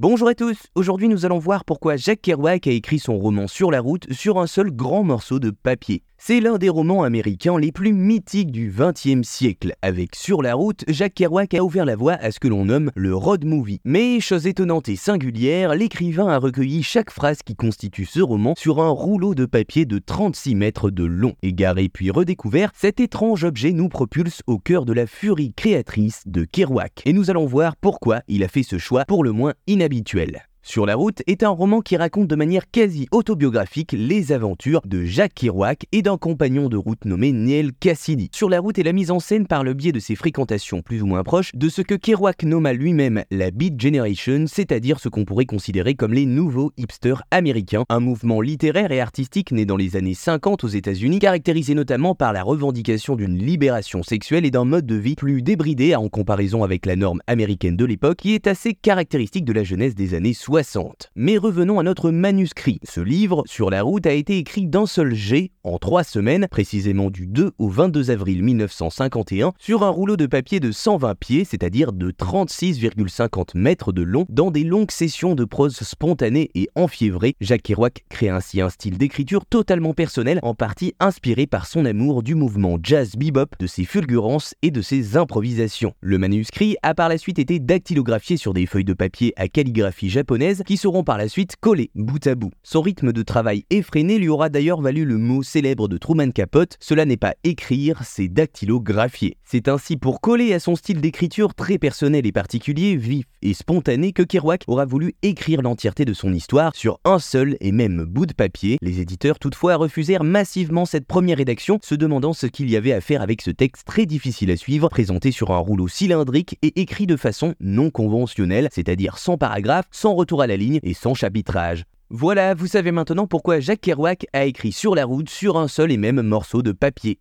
Bonjour à tous, aujourd'hui nous allons voir pourquoi Jacques Kerouac a écrit son roman Sur la route sur un seul grand morceau de papier. C'est l'un des romans américains les plus mythiques du XXe siècle. Avec Sur la route, Jacques Kerouac a ouvert la voie à ce que l'on nomme le road movie. Mais, chose étonnante et singulière, l'écrivain a recueilli chaque phrase qui constitue ce roman sur un rouleau de papier de 36 mètres de long. Égaré puis redécouvert, cet étrange objet nous propulse au cœur de la furie créatrice de Kerouac. Et nous allons voir pourquoi il a fait ce choix pour le moins inhabituel. Sur la route est un roman qui raconte de manière quasi autobiographique les aventures de Jacques Kerouac et d'un compagnon de route nommé Neil Cassidy. Sur la route est la mise en scène par le biais de ses fréquentations plus ou moins proches de ce que Kerouac nomma lui-même la Beat Generation, c'est-à-dire ce qu'on pourrait considérer comme les nouveaux hipsters américains, un mouvement littéraire et artistique né dans les années 50 aux États-Unis, caractérisé notamment par la revendication d'une libération sexuelle et d'un mode de vie plus débridé en comparaison avec la norme américaine de l'époque, qui est assez caractéristique de la jeunesse des années 60. Mais revenons à notre manuscrit. Ce livre, Sur la route, a été écrit d'un seul jet, en trois semaines, précisément du 2 au 22 avril 1951, sur un rouleau de papier de 120 pieds, c'est-à-dire de 36,50 mètres de long, dans des longues sessions de prose spontanée et enfiévrée. Jacques Kerouac crée ainsi un style d'écriture totalement personnel, en partie inspiré par son amour du mouvement jazz bebop, de ses fulgurances et de ses improvisations. Le manuscrit a par la suite été dactylographié sur des feuilles de papier à calligraphie japonaise qui seront par la suite collées bout à bout. Son rythme de travail effréné lui aura d'ailleurs valu le mot célèbre de Truman Capote, cela n'est pas écrire, c'est dactylographier. C'est ainsi pour coller à son style d'écriture très personnel et particulier, vif et spontané que Kerouac aura voulu écrire l'entièreté de son histoire sur un seul et même bout de papier. Les éditeurs toutefois refusèrent massivement cette première rédaction, se demandant ce qu'il y avait à faire avec ce texte très difficile à suivre, présenté sur un rouleau cylindrique et écrit de façon non conventionnelle, c'est-à-dire sans paragraphe, sans retour à la ligne et sans chapitrage. Voilà, vous savez maintenant pourquoi Jacques Kerouac a écrit sur la route sur un seul et même morceau de papier.